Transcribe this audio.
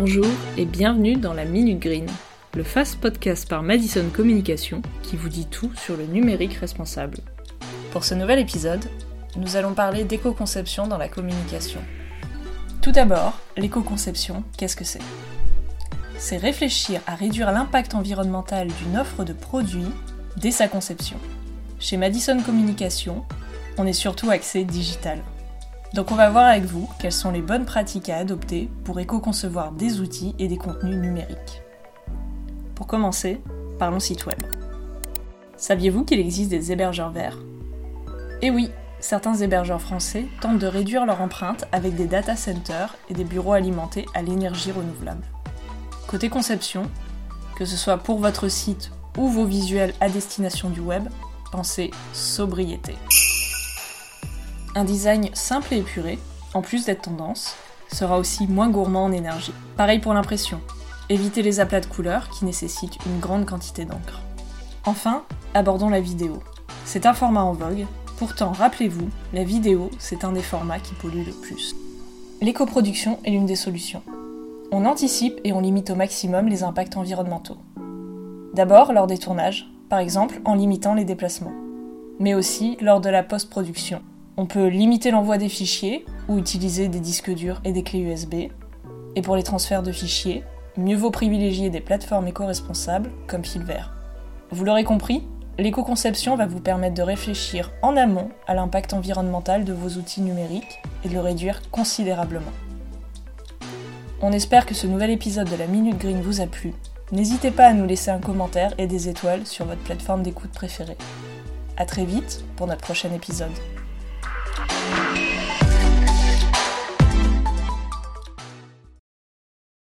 Bonjour et bienvenue dans la Minute Green, le fast podcast par Madison Communication qui vous dit tout sur le numérique responsable. Pour ce nouvel épisode, nous allons parler d'éco-conception dans la communication. Tout d'abord, l'éco-conception, qu'est-ce que c'est? C'est réfléchir à réduire l'impact environnemental d'une offre de produits dès sa conception. Chez Madison Communication, on est surtout axé digital. Donc on va voir avec vous quelles sont les bonnes pratiques à adopter pour éco-concevoir des outils et des contenus numériques. Pour commencer, parlons site web. Saviez-vous qu'il existe des hébergeurs verts? Eh oui, certains hébergeurs français tentent de réduire leur empreinte avec des data centers et des bureaux alimentés à l'énergie renouvelable. Côté conception, que ce soit pour votre site ou vos visuels à destination du web, pensez sobriété. Un design simple et épuré, en plus d'être tendance, sera aussi moins gourmand en énergie. Pareil pour l'impression. Évitez les aplats de couleurs qui nécessitent une grande quantité d'encre. Enfin, abordons la vidéo. C'est un format en vogue, pourtant rappelez-vous, la vidéo, c'est un des formats qui pollue le plus. L'éco-production est l'une des solutions. On anticipe et on limite au maximum les impacts environnementaux. D'abord lors des tournages, par exemple en limitant les déplacements, mais aussi lors de la post-production, on peut limiter l'envoi des fichiers ou utiliser des disques durs et des clés USB. Et pour les transferts de fichiers, mieux vaut privilégier des plateformes éco-responsables comme Filver. Vous l'aurez compris, l'éco-conception va vous permettre de réfléchir en amont à l'impact environnemental de vos outils numériques et de le réduire considérablement. On espère que ce nouvel épisode de la Minute Green vous a plu. N'hésitez pas à nous laisser un commentaire et des étoiles sur votre plateforme d'écoute préférée. A très vite pour notre prochain épisode.